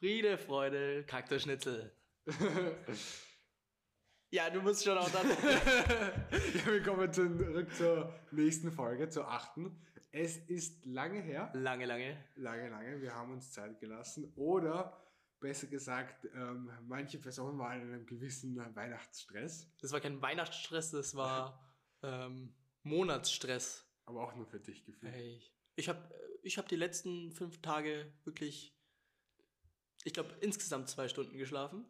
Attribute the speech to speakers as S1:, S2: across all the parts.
S1: Friede, Freude, Kaktusschnitzel. ja, du musst schon auch dann.
S2: Ja, wir kommen zurück zur nächsten Folge, zur achten. Es ist lange her.
S1: lange, lange.
S2: Lange, lange. Wir haben uns Zeit gelassen. Oder besser gesagt, ähm, manche Personen waren in einem gewissen Weihnachtsstress.
S1: Das war kein Weihnachtsstress, das war ähm, Monatsstress.
S2: Aber auch nur für dich gefühlt.
S1: Ey, ich habe ich hab die letzten fünf Tage wirklich, ich glaube, insgesamt zwei Stunden geschlafen.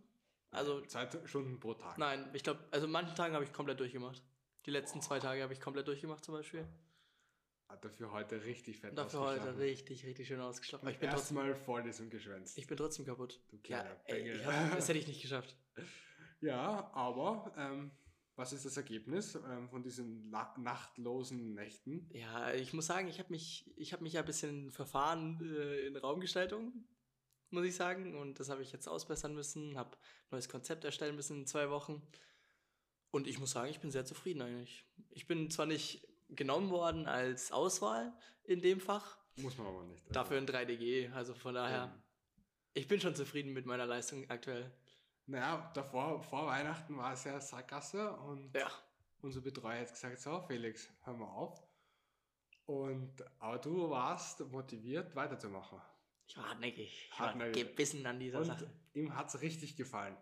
S1: Also,
S2: Zwei Stunden pro Tag.
S1: nein, ich glaube, also manchen Tagen habe ich komplett durchgemacht. Die letzten zwei Tage habe ich komplett durchgemacht zum Beispiel.
S2: Hat dafür heute richtig fett
S1: Dafür heute richtig, richtig schön ausgeschlafen. Ich bin trotzdem,
S2: Erstmal Vorlesung geschwänzt.
S1: ich bin trotzdem kaputt.
S2: kleiner
S1: ja, ey, hab, das hätte ich nicht geschafft.
S2: Ja, aber ähm, was ist das Ergebnis ähm, von diesen nachtlosen Nächten?
S1: Ja, ich muss sagen, ich habe mich, ich habe mich ja ein bisschen verfahren äh, in Raumgestaltung, muss ich sagen. Und das habe ich jetzt ausbessern müssen, habe neues Konzept erstellen müssen in zwei Wochen. Und ich muss sagen, ich bin sehr zufrieden eigentlich. Ich bin zwar nicht genommen worden als Auswahl in dem Fach,
S2: Muss man aber nicht. Also,
S1: dafür in 3DG. Also von daher, ich bin schon zufrieden mit meiner Leistung aktuell.
S2: Naja, davor, vor Weihnachten war es ja Sackgasse und
S1: Ja,
S2: unser Betreuer hat gesagt, so Felix, hör mal auf. Und, aber du warst motiviert, weiterzumachen.
S1: Ich war hartnäckig. Ich war
S2: Hartnäckig.
S1: gebissen an dieser
S2: Und
S1: Sache.
S2: ihm hat's richtig gefallen.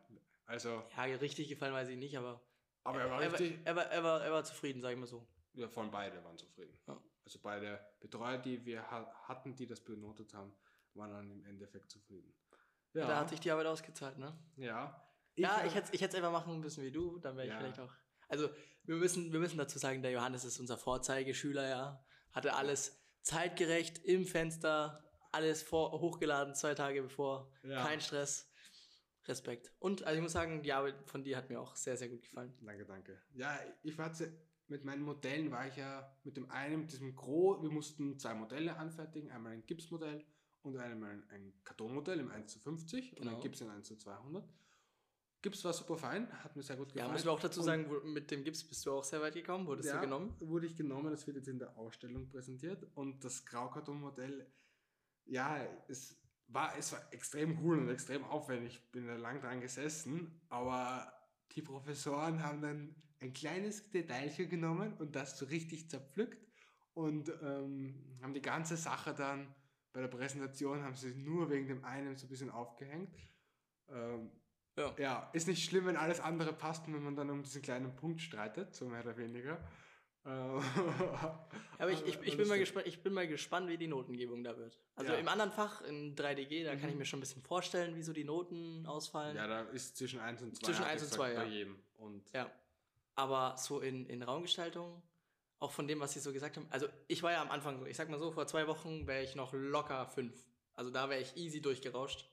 S2: Also,
S1: Ja, richtig gefallen weiß ich nicht, aber
S2: aber er war
S1: er war,
S2: richtig,
S1: er, war, er, war, er war zufrieden, sag ich mal so.
S2: ja, von beide waren zufrieden.
S1: Ja.
S2: Also beide Betreuer, die wir ha hatten, die das benotet haben, waren dann im Endeffekt zufrieden. Ja,
S1: Da hat sich die Arbeit ausgezahlt, ne?
S2: ja.
S1: ja,
S2: hab-
S1: ich hätte ich hätte es einfach machen müssen wie du, dann wäre ich
S2: Ja.
S1: vielleicht auch. Also, wir müssen, wir müssen dazu sagen, der Johannes ist unser Vorzeigeschüler, ja. Hatte alles zeitgerecht im Fenster, alles vor, hochgeladen, zwei Tage bevor.
S2: Ja.
S1: Kein Stress. Respekt. Und also ich muss sagen, die Arbeit von dir hat mir auch sehr, sehr gut gefallen.
S2: Danke, danke. Ja, ich war mit meinen Modellen war ich ja mit dem einen, mit diesem Gro, wir mussten zwei Modelle anfertigen, einmal ein Gipsmodell und einmal ein Kartonmodell im 1 zu 50 und
S1: Genau.
S2: ein Gips in 1 zu 200. Gips war super fein, hat mir sehr gut gefallen.
S1: Ja, müssen wir auch dazu
S2: Und-
S1: sagen, wo, mit dem Gips bist du auch sehr weit gekommen, wurdest
S2: ja,
S1: du genommen?
S2: wurde ich genommen, das wird jetzt in der Ausstellung präsentiert. Und das Graukartonmodell, ja, es war, es war extrem cool und extrem aufwendig. Ich bin da lang dran gesessen, aber die Professoren haben dann ein kleines Detailchen genommen und das so richtig zerpflückt und ähm, haben die ganze Sache dann bei der Präsentation haben sie nur wegen dem einen so ein bisschen aufgehängt. Ähm,
S1: Ja.
S2: ja, ist nicht schlimm, wenn alles andere passt und wenn man dann um diesen kleinen Punkt streitet, so mehr oder weniger. Äh,
S1: Aber ich, ich, ich, bin mal gespannt, ich bin mal gespannt, wie die Notengebung da wird. Also
S2: Ja.
S1: im anderen Fach, in 3DG, da kann ich mir schon ein bisschen vorstellen, wie so die Noten ausfallen.
S2: Ja, da ist zwischen 1 und 2.
S1: Zwischen
S2: hab ich
S1: eins und
S2: gesagt,
S1: zwei,
S2: bei
S1: ja.
S2: jedem. Und
S1: Ja. Aber so in, in Raumgestaltung, auch von dem, was sie so gesagt haben. Also ich war ja am Anfang so, ich sag mal so, vor zwei Wochen wäre ich noch locker fünf. Also da wäre ich easy durchgerauscht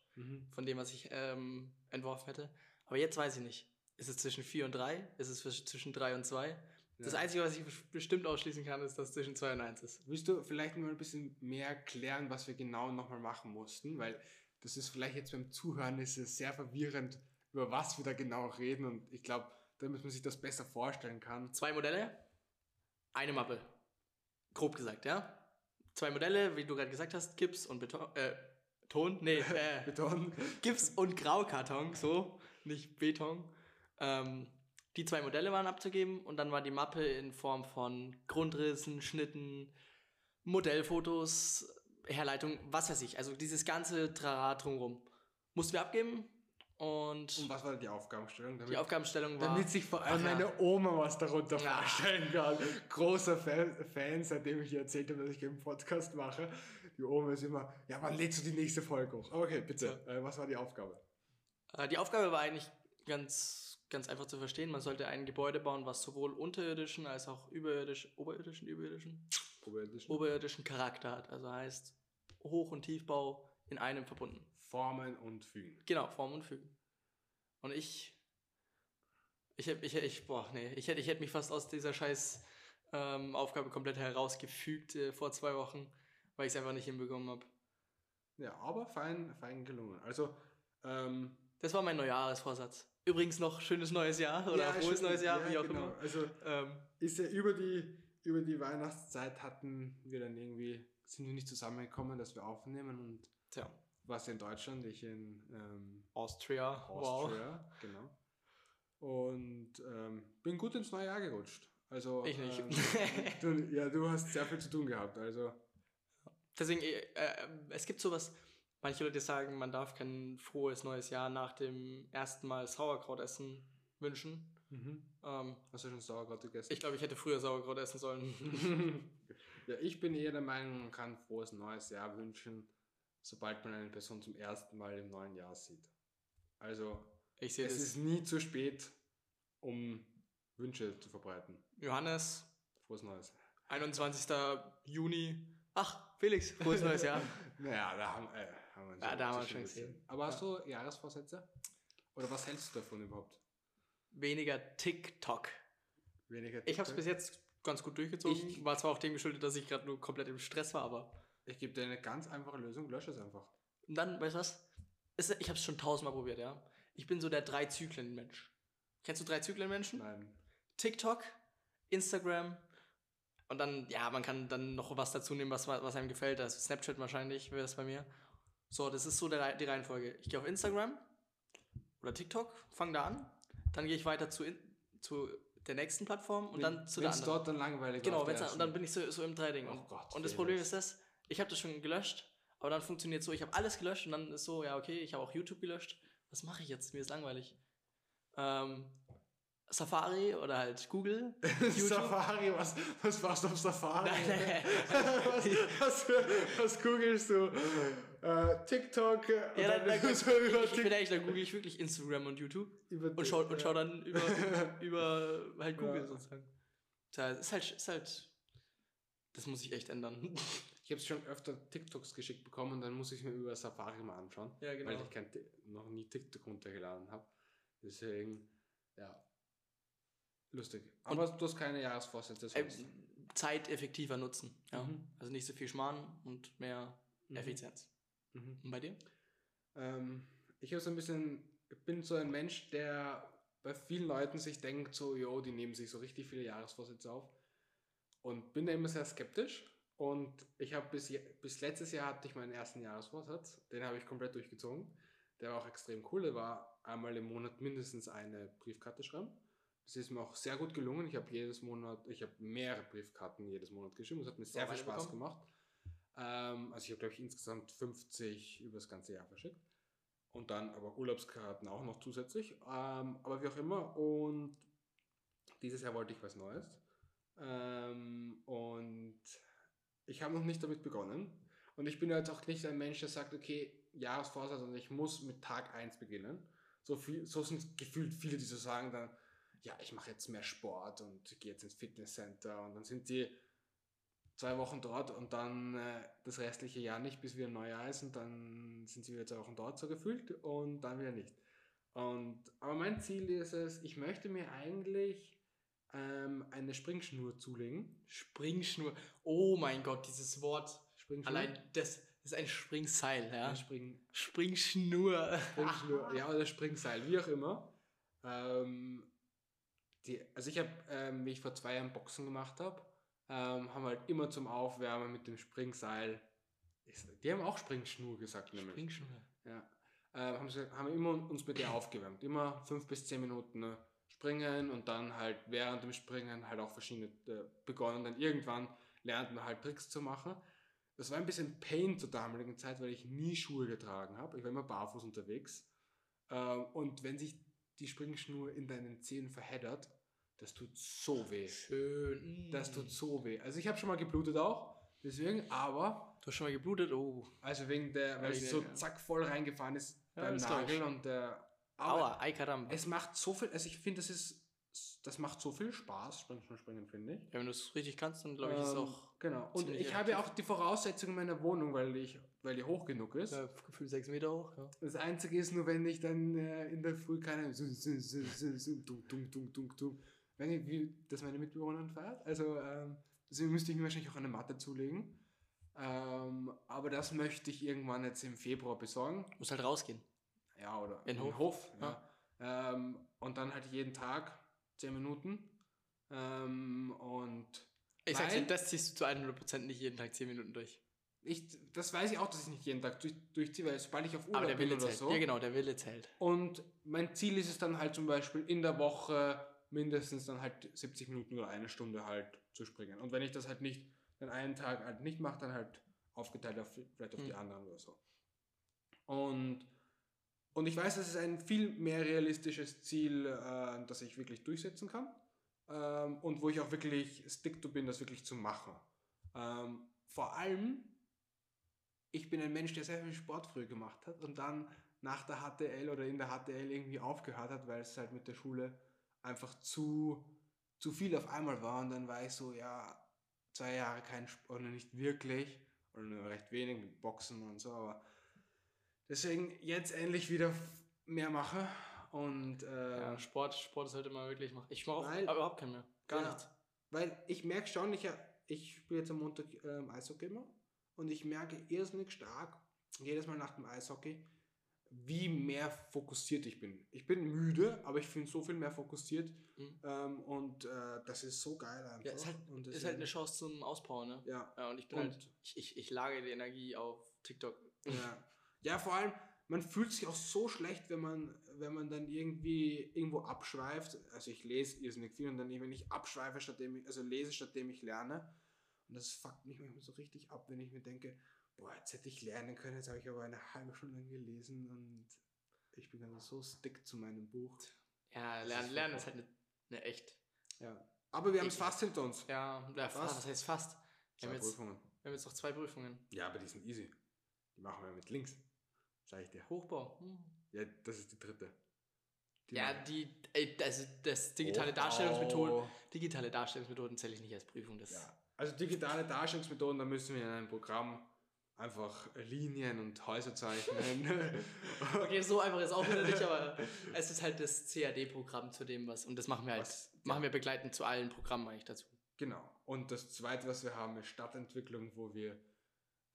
S1: von dem, was ich ähm, entworfen hätte. Aber jetzt weiß ich nicht. Ist es zwischen vier und drei? Ist es zwischen drei und zwei? Das Einzige, was ich bestimmt ausschließen kann, ist, dass es zwischen zwei und eins ist.
S2: willst du vielleicht mal ein bisschen mehr erklären, was wir genau nochmal machen mussten? Weil das ist vielleicht jetzt beim Zuhören ist es sehr verwirrend, über was wir da genau reden. Und ich glaube, damit man sich das besser vorstellen kann.
S1: Zwei Modelle, eine Mappe. Grob gesagt, ja? Zwei Modelle, wie du gerade gesagt hast, Gips und Beton, äh, Ton, nee, äh,
S2: Beton.
S1: Gips und Graukarton, so, nicht Beton. Ähm, die zwei Modelle waren abzugeben und dann war die Mappe in Form von Grundrissen, Schnitten, Modellfotos, Herleitung, was weiß ich. Also dieses ganze Trara drumherum. Mussten wir abgeben und
S2: Und was war die Aufgabenstellung? Damit,
S1: die Aufgabenstellung war...
S2: damit sich vor allem
S1: ja.
S2: meine Oma was darunter
S1: Ja.
S2: vorstellen kann. Großer Fan, Fan, seitdem ich ihr erzählt habe, dass ich einen Podcast mache. Die Oma ist immer, ja, wann lädst du die nächste Folge hoch? Okay, bitte, äh, was war die Aufgabe?
S1: Äh, Die Aufgabe war eigentlich ganz, ganz einfach zu verstehen. Man sollte ein Gebäude bauen, was sowohl unterirdischen als auch überirdisch, oberirdischen, überirdischen,
S2: Oberirdischen
S1: oberirdischen Charakter hat. Also heißt Hoch- und Tiefbau in einem verbunden.
S2: Formen und Fügen.
S1: Genau, Form und Fügen. Und ich, ich hätte, ich, ich, boah, nee, ich hätte, ich hätte mich fast aus dieser scheiß ähm, Aufgabe komplett herausgefügt äh, vor zwei Wochen, weil ich es einfach nicht hinbekommen habe.
S2: Ja, aber fein, fein gelungen. Also, ähm,
S1: Das war mein Neujahresvorsatz. Übrigens noch schönes neues Jahr oder
S2: ja,
S1: frohes neues Jahr,
S2: ja,
S1: wie auch
S2: genau.
S1: immer.
S2: Also,
S1: Ähm,
S2: ist ja über die, über die Weihnachtszeit hatten wir dann irgendwie, sind wir nicht zusammengekommen, dass wir aufnehmen und
S1: tja.
S2: warst in Deutschland, ich in ähm,
S1: Austria.
S2: Austria, wow. genau. Und ähm, bin gut ins neue Jahr gerutscht. Also,
S1: ich nicht.
S2: Ähm, du, ja, du hast sehr viel zu tun gehabt. Also.
S1: Deswegen, äh, äh, es gibt sowas, manche Leute sagen, man darf kein frohes neues Jahr nach dem ersten Mal Sauerkraut essen wünschen. Mhm.
S2: Ähm, Hast du schon Sauerkraut gegessen?
S1: Ich glaube, ich hätte früher Sauerkraut essen sollen.
S2: ja, ich bin eher der Meinung, man kann frohes neues Jahr wünschen, sobald man eine Person zum ersten Mal im neuen Jahr sieht. Also, es das. ist nie zu spät, um Wünsche zu verbreiten.
S1: Johannes.
S2: Frohes Neues.
S1: 21. Juni. Ach, Felix, frohes neues Jahr.
S2: naja, da haben, äh, haben wir, ja,
S1: da haben wir schon gesehen.
S2: Aber hast du Jahresvorsätze? Oder was hältst du davon überhaupt?
S1: Weniger TikTok.
S2: Weniger
S1: TikTok? Ich habe es bis jetzt ganz gut durchgezogen. Ich, war zwar auch dem geschuldet, dass ich gerade nur komplett im Stress war, aber...
S2: Ich gebe dir eine ganz einfache Lösung, lösche es einfach.
S1: Und dann, weißt du was? Ich habe es schon tausendmal probiert, ja. Ich bin so der Drei-Zyklen-Mensch. Kennst du Drei-Zyklen-Menschen?
S2: Nein.
S1: TikTok, Instagram und dann, ja, man kann dann noch was dazu nehmen, was, was einem gefällt. Also Snapchat wahrscheinlich wäre das bei mir. So, das ist so der, die Reihenfolge. Ich gehe auf Instagram oder TikTok, fange da an. Dann gehe ich weiter zu, in, zu der nächsten Plattform und wenn, dann zu der anderen.
S2: dort dann langweilig
S1: Genau, wenn's und dann bin ich so, so im Trading. Oh Gott, und das Problem ist das, ich habe das schon gelöscht, aber dann funktioniert so, ich habe alles gelöscht und dann ist so, ja, okay, ich habe auch YouTube gelöscht. Was mache ich jetzt? Mir ist langweilig. Ähm, Safari oder halt Google.
S2: Safari, was, was machst du auf Safari? Nein, nein. was, was, was googelst du? Äh, TikTok.
S1: Äh, ja, dann, dann, so über ich, ich bin ehrlich, dann google ich wirklich Instagram und YouTube über und schau, und schau dann über, über halt Google ja. sozusagen. Das ist halt, ist halt, das muss ich echt ändern.
S2: Ich habe schon öfter TikToks geschickt bekommen und dann muss ich mir über Safari mal anschauen.
S1: Ja, genau.
S2: Weil ich kein, noch nie TikTok runtergeladen habe. Deswegen, ja, Lustig. Aber und, du hast keine Jahresvorsätze
S1: äh, Zeit effektiver nutzen. Ja. Mhm. Also nicht so viel Schmarrn und mehr mhm. Effizienz. Mhm. Und bei dir?
S2: Ähm, ich habe so ein bisschen, ich bin so ein Mensch, der bei vielen Leuten sich denkt, so, jo, die nehmen sich so richtig viele Jahresvorsätze auf. Und bin da immer sehr skeptisch. Und ich habe bis, bis letztes Jahr hatte ich meinen ersten Jahresvorsatz. Den habe ich komplett durchgezogen. Der war auch extrem cool. Der war einmal im Monat mindestens eine Briefkarte schreiben. Das ist mir auch sehr gut gelungen. Ich habe jedes Monat, ich habe mehrere Briefkarten jedes Monat geschrieben. Es hat mir sehr viel Spaß bekommen? gemacht. Ähm, also ich habe, glaube ich, insgesamt 50 über das ganze Jahr verschickt. Und dann aber Urlaubskarten auch noch zusätzlich. Ähm, aber wie auch immer. Und dieses Jahr wollte ich was Neues. Ähm, und ich habe noch nicht damit begonnen. Und ich bin jetzt auch nicht ein Mensch, der sagt, okay, Jahresvorsatz und ich muss mit Tag 1 beginnen. So, viel, so sind gefühlt viele, die so sagen dann, ja, ich mache jetzt mehr Sport und gehe jetzt ins Fitnesscenter und dann sind die zwei Wochen dort und dann äh, das restliche Jahr nicht, bis wieder Neujahr ist und dann sind sie wieder zwei Wochen dort so gefühlt und dann wieder nicht. Und, aber mein Ziel ist es, ich möchte mir eigentlich ähm, eine Springschnur zulegen.
S1: Springschnur, oh mein Gott, dieses Wort. Springschnur. Allein das, das ist ein Springseil, ja. Ein
S2: Spring,
S1: Springschnur.
S2: Springschnur, ja, oder Springseil, wie auch immer. Ähm, die, also ich habe, ähm, wie ich vor zwei Jahren Boxen gemacht habe, ähm, haben wir halt immer zum Aufwärmen mit dem Springseil, die haben auch Springschnur gesagt,
S1: nämlich. Springschnur.
S2: Ja. Ähm, haben, sie, haben immer uns mit der aufgewärmt. Immer fünf bis zehn Minuten ne, springen und dann halt während dem Springen halt auch verschiedene äh, begonnen. Dann irgendwann lernt man halt Tricks zu machen. Das war ein bisschen Pain zur damaligen Zeit, weil ich nie Schuhe getragen habe. Ich war immer barfuß unterwegs. Ähm, und wenn sich die Springschnur in deinen Zehen verheddert, das tut so weh.
S1: Schön.
S2: Das tut so weh. Also ich habe schon mal geblutet auch, deswegen, aber...
S1: Du hast schon mal geblutet? Oh.
S2: Also wegen der, weil es so zack voll reingefahren ist ja, beim Nagel und der...
S1: Aua, caramba.
S2: Es macht so viel, also ich finde, das ist das macht so viel Spaß, Springen, Springen finde ich.
S1: Ja, wenn du es richtig kannst, dann glaube ich, ähm, ist es auch.
S2: Genau. Und ich habe ja auch die Voraussetzungen meiner Wohnung, weil, ich, weil die hoch genug ist.
S1: Ja, gefühlt sechs Meter hoch, ja.
S2: Das Einzige ist nur, wenn ich dann äh, in der Früh keine. Ich, wie das meine Mitbewohnerin feiert. Also, ähm, deswegen müsste ich mir wahrscheinlich auch eine Matte zulegen. Ähm, aber das möchte ich irgendwann jetzt im Februar besorgen.
S1: Muss halt rausgehen.
S2: Ja, oder
S1: in,
S2: in
S1: Hof.
S2: Hof ja. ja. Ähm, und dann halt jeden Tag 10 Minuten. Ähm, und
S1: ich sag's dir, das ziehst du zu 100% nicht jeden Tag 10 Minuten durch.
S2: ich, das weiß ich auch, dass ich nicht jeden Tag durch, durchziehe, weil sobald ich auf Urlaub
S1: Aber der
S2: bin
S1: Wille
S2: oder
S1: zählt.
S2: so.
S1: Ja, genau, der Wille zählt.
S2: Und mein Ziel ist es dann halt zum Beispiel in der Woche mindestens dann halt 70 Minuten oder eine Stunde halt zu springen. Und wenn ich das halt nicht, den einen Tag halt nicht mache, dann halt aufgeteilt auf, vielleicht auf die
S1: Mhm.
S2: anderen oder so. Und, und ich weiß, das ist ein viel mehr realistisches Ziel, äh, das ich wirklich durchsetzen kann. Ähm, und wo ich auch wirklich stick to bin, das wirklich zu machen. Ähm, vor allem, ich bin ein Mensch, der sehr viel Sport früher gemacht hat und dann nach der HTL oder in der HTL irgendwie aufgehört hat, weil es halt mit der Schule einfach zu, zu viel auf einmal war. Und dann war ich so, ja, zwei Jahre kein Sport, oder nicht wirklich, oder nur recht wenig mit Boxen und so, aber deswegen jetzt endlich wieder mehr mache. Und äh,
S1: Ja, Sport, Sport sollte man wirklich machen. Ich mache auch überhaupt keinen mehr. Gar
S2: Ja.
S1: nichts.
S2: Weil ich merke schon, ich, ich spiele jetzt am Montag ähm, Eishockey immer und ich merke irrsinnig stark, jedes Mal nach dem Eishockey, wie mehr fokussiert ich bin. Ich bin müde, aber ich bin so viel mehr fokussiert
S1: Mhm.
S2: ähm, und äh, das ist so geil einfach.
S1: Ja, ist halt,
S2: und
S1: ist halt eine Chance zum Auspowern, ne?
S2: Ja,
S1: Ja, und ich bin
S2: Und-
S1: halt, ich, ich, ich lage die Energie auf TikTok.
S2: ja. ja, vor allem, man fühlt sich auch so schlecht, wenn man, wenn man dann irgendwie irgendwo abschweift. Also ich lese irrsinnig viel und dann, wenn ich abschweife, stattdem ich, also lese, stattdem ich lerne. Und das fuckt mich manchmal so richtig ab, wenn ich mir denke, boah, jetzt hätte ich lernen können, jetzt habe ich aber eine halbe Stunde gelesen und ich bin dann so stick zu meinem Buch.
S1: Ja, lernen,
S2: ist
S1: lernen ist halt eine, eine echt.
S2: Ja. Aber wir haben es fast hinter uns.
S1: Ja, ja fast, was heißt fast? Wir
S2: Zwei
S1: haben, jetzt, wir haben jetzt noch zwei Prüfungen.
S2: Ja, aber die sind easy. Die machen wir mit links. Sag ich dir.
S1: Hochbau. Hm.
S2: Ja, das ist die dritte. Die
S1: Ja, die, ey, also das digitale
S2: Hochbau.
S1: Darstellungsmethoden, digitale Darstellungsmethoden zähle ich nicht als Prüfung. Das,
S2: Ja. Also digitale Darstellungsmethoden, da müssen wir in einem Programm einfach Linien und Häuser zeichnen.
S1: Okay, so einfach ist auch wieder nicht, aber es ist halt das CAD-Programm zu dem, was, und das machen wir halt,
S2: Was-
S1: machen wir begleitend zu allen Programmen eigentlich dazu.
S2: genau. Und das zweite, was wir haben, ist Stadtentwicklung, wo wir,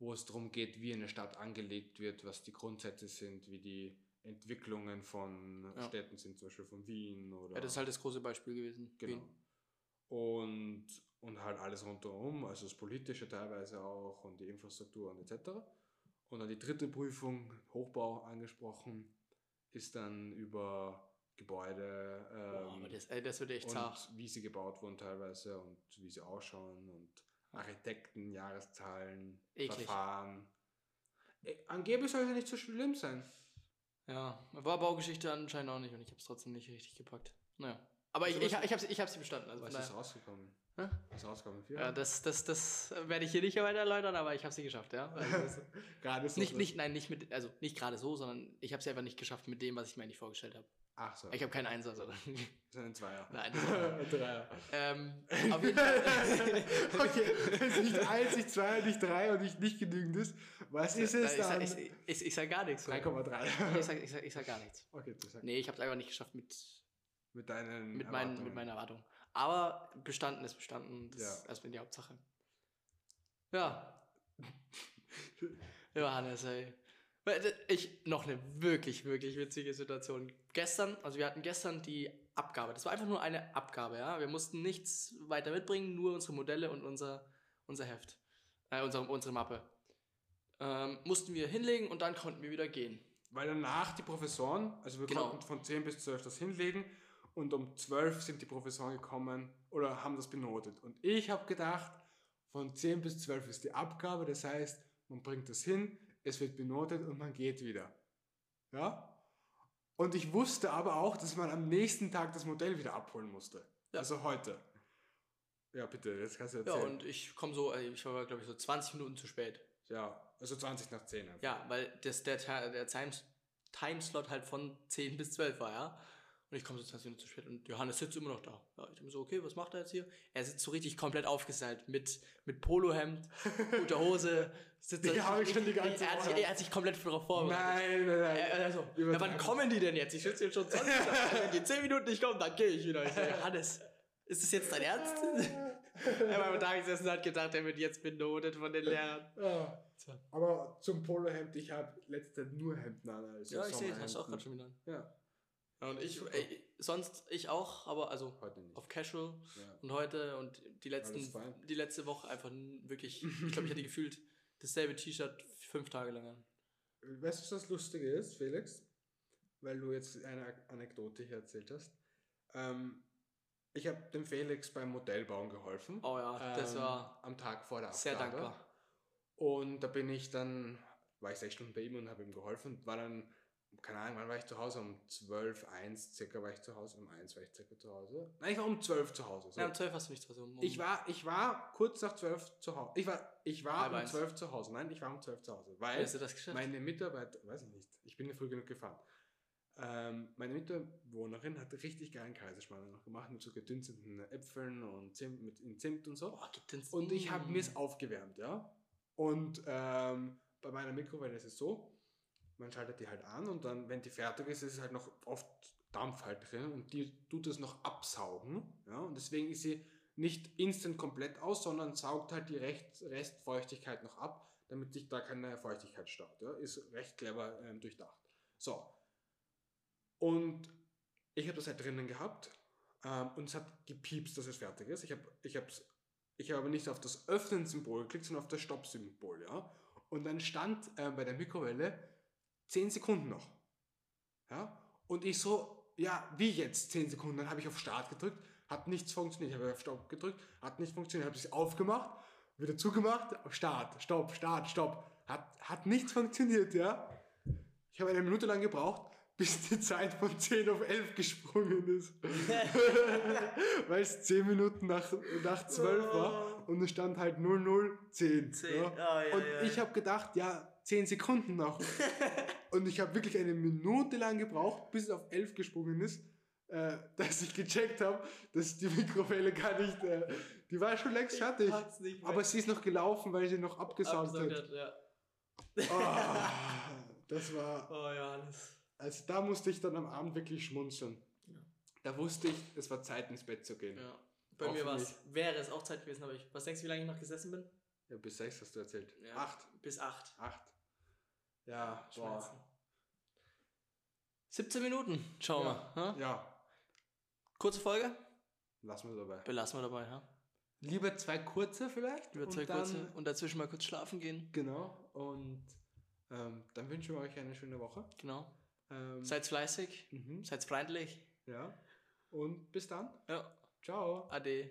S2: wo es darum geht, wie eine Stadt angelegt wird, was die Grundsätze sind, wie die Entwicklungen von
S1: Ja.
S2: Städten sind, zum Beispiel von Wien oder.
S1: Ja, das ist halt das große Beispiel gewesen.
S2: Genau.
S1: Wien.
S2: Und, und halt alles rundherum, also das Politische teilweise auch und die Infrastruktur und etc. Und dann die dritte Prüfung, Hochbau angesprochen, ist dann über Gebäude ähm,
S1: aber das, ey, das wird echt
S2: und
S1: zart.
S2: wie sie gebaut wurden teilweise und wie sie ausschauen und Architekten, Jahreszahlen,
S1: Eklig.
S2: Verfahren. Äh, Angeblich soll es ja nicht so schlimm sein.
S1: Ja, war Baugeschichte anscheinend auch nicht und ich habe es trotzdem nicht richtig gepackt. Naja. Aber ich,
S2: Also
S1: ich,
S2: was-
S1: ich habe ich hab sie bestanden. Also
S2: Was ist rausgekommen?
S1: Hä?
S2: Was ist rausgekommen? Vier?
S1: ja, das, das, das werde ich hier nicht weiter erläutern, aber ich habe sie geschafft, ja. Also
S2: Gerade so.
S1: nicht, nicht, nein, nicht mit, also nicht gerade so, sondern ich habe sie einfach nicht geschafft mit dem, was ich mir eigentlich vorgestellt habe.
S2: Ach so.
S1: Ich habe keinen Einsatz, oder?
S2: Das sind ein Zweier.
S1: Nein, war-
S2: Dreier.
S1: ähm, auf jeden Fall.
S2: Okay, wenn es nicht eins, nicht zwei, nicht drei und nicht, nicht genügend ist, was ist es
S1: ich, sag,
S2: dann?
S1: ich, ich, ich sag gar nichts.
S2: 3,3.
S1: Ich sag, ich, sag, ich sag gar nichts.
S2: Okay, du sagst
S1: Nee, ich habe es einfach nicht geschafft mit,
S2: mit deinen
S1: mit, meinen,
S2: Erwartungen.
S1: mit meiner Erwartung. Aber bestanden ist bestanden. Das
S2: Ja.
S1: ist erstmal die Hauptsache. Ja. Johannes, ey. Äh, Ich, noch eine wirklich, wirklich witzige Situation. Gestern, also wir hatten gestern die Abgabe. Das war einfach nur eine Abgabe, ja. Wir mussten nichts weiter mitbringen, nur unsere Modelle und unser, unser Heft. Äh, unsere, unsere Mappe. Ähm, mussten wir hinlegen und dann konnten wir wieder gehen.
S2: Weil danach die Professoren, also wir
S1: Genau.
S2: konnten von 10 bis 12 das hinlegen und um 12 sind die Professoren gekommen oder haben das benotet. Und ich habe gedacht, von 10 bis 12 ist die Abgabe, das heißt, man bringt das hin, es wird benotet und man geht wieder. Ja? Und ich wusste aber auch, dass man am nächsten Tag das Modell wieder abholen musste.
S1: Ja.
S2: Also heute. Ja, bitte, jetzt kannst du
S1: Ja,
S2: erzählen.
S1: und ich komme so, äh, ich war, glaube ich, so 20 Minuten zu spät.
S2: Ja, also 20 nach 10. einfach.
S1: Ja, weil das, der, der Times, Timeslot halt von 10 bis 12 war, ja. Und ich komme so 20 Minuten zu spät und Johannes sitzt immer noch da. Ja, ich denke so, okay, was macht er jetzt hier? Er sitzt so richtig komplett aufgestylt mit, mit Polohemd, guter Hose. Sitzt
S2: Die habe ich schon die ganze
S1: er, sich,
S2: Woche.
S1: er hat sich komplett darauf vorbereitet.
S2: Nein, nein, nein.
S1: Er, er so, ja, wann kommen die denn jetzt? Ich sitze jetzt schon 20 Minuten. Wenn die 10 Minuten nicht kommen, dann gehe ich wieder. Ich so, Johannes, ist das jetzt dein Ernst? er war am Tag gesessen und hat gedacht, er wird jetzt benotet von den Lehrern.
S2: Ja. Aber zum Polohemd, ich habe letzte Zeit nur Hemden an. Also
S1: Ja, ich sehe, hast du auch gerade schon wieder an.
S2: Ja,
S1: Ja, und ich, ey, sonst ich auch, aber also auf Casual
S2: Ja.
S1: und heute und die letzten, die letzte Woche einfach wirklich, ich glaube, ich hatte gefühlt dasselbe T-Shirt fünf Tage lang an.
S2: Weißt du, was das Lustige ist, Felix? Weil du jetzt eine Anekdote hier erzählt hast. Ähm, ich habe dem Felix beim Modellbauen geholfen.
S1: Oh ja, das
S2: ähm,
S1: war
S2: am Tag vor der
S1: sehr
S2: Abgabe.
S1: dankbar.
S2: Und da bin ich dann, war ich sechs Stunden bei ihm und habe ihm geholfen und war dann, keine Ahnung, wann war ich zu Hause? Um 12, 1 circa war ich zu Hause, um 1 war ich circa zu Hause. Nein, ich war um 12 zu Hause. So.
S1: Ja, um 12 hast du nicht zu Hause. Um,
S2: Ich war, ich war kurz nach 12 zu Hause. Ich war, ich war um
S1: eins.
S2: 12 zu Hause. Nein, ich war um 12 zu Hause. Weil
S1: hast du das geschafft?
S2: meine Mitarbeiter, weiß ich nicht, ich bin ja früh genug gefahren. Ähm, meine Mitbewohnerin hat richtig geilen Kaiserschmarrn noch gemacht mit so gedünsteten Äpfeln und Zimt, mit in Zimt und so.
S1: Ins
S2: Und ich habe
S1: Mm.
S2: mir es aufgewärmt, ja. Und ähm, bei meiner Mikrowelle ist es so, man schaltet die halt an und dann, wenn die fertig ist, ist halt noch oft Dampf halt drin und die tut es noch absaugen, ja. Und deswegen ist sie nicht instant komplett aus, sondern saugt halt die Restfeuchtigkeit noch ab, damit sich da keine Feuchtigkeit staut, ja. Ist recht clever ähm, durchdacht. So. Und ich habe das halt drinnen gehabt ähm, und es hat gepiepst, dass es fertig ist. Ich habe ich hab's ich habe nicht auf das Öffnen-Symbol geklickt, sondern auf das Stopp-Symbol, ja. Und dann stand äh, bei der Mikrowelle 10 Sekunden noch. Ja. Und ich so, ja, wie jetzt 10 Sekunden? Dann habe ich auf Start gedrückt, hat nichts funktioniert. Ich habe auf Stopp gedrückt, hat nicht funktioniert. Habe es aufgemacht, wieder zugemacht, auf Start, Stopp, Start, Stopp. Hat, hat nichts funktioniert, ja. Ich habe eine Minute lang gebraucht, bis die Zeit von 10 auf 11 gesprungen ist. Weil es 10 Minuten nach, nach 12 war und es stand halt 0010.
S1: 10,
S2: Ja.
S1: ah, ja,
S2: und
S1: ja,
S2: ich habe gedacht, ja, 10 Sekunden noch. und ich habe wirklich eine Minute lang gebraucht, bis es auf 11 gesprungen ist, äh, dass ich gecheckt habe, dass die Mikrowelle gar nicht, äh, die war schon längst fertig. Aber sie ist noch gelaufen, weil sie noch abgesaugt hat.
S1: Ja.
S2: Ah, das war,
S1: Oh Johannes.
S2: also da musste ich dann am Abend wirklich schmunzeln.
S1: Ja.
S2: Da wusste ich, es war Zeit ins Bett zu gehen. Ja,
S1: Ja. Bei
S2: Auch
S1: mir
S2: für
S1: war's, wäre es auch Zeit gewesen, aber ich. Was denkst du, wie lange ich noch gesessen bin?
S2: bis sechs hast du erzählt.
S1: Ja.
S2: Acht.
S1: Bis 8.
S2: Acht. Ja,
S1: Schmerzen.
S2: boah.
S1: 17 Minuten, schauen
S2: Ja.
S1: wir. Ja?
S2: Ja,
S1: Kurze Folge?
S2: lassen wir dabei.
S1: Belassen wir dabei, ja?
S2: Lieber zwei kurze vielleicht.
S1: Über zwei
S2: und
S1: kurze und dazwischen mal kurz schlafen gehen.
S2: Genau. Und ähm, dann wünschen wir euch eine schöne Woche.
S1: Genau.
S2: Ähm,
S1: Seid fleißig,
S2: mhm,
S1: seid freundlich.
S2: ja. Und bis dann.
S1: Ja.
S2: Ciao.
S1: Ade.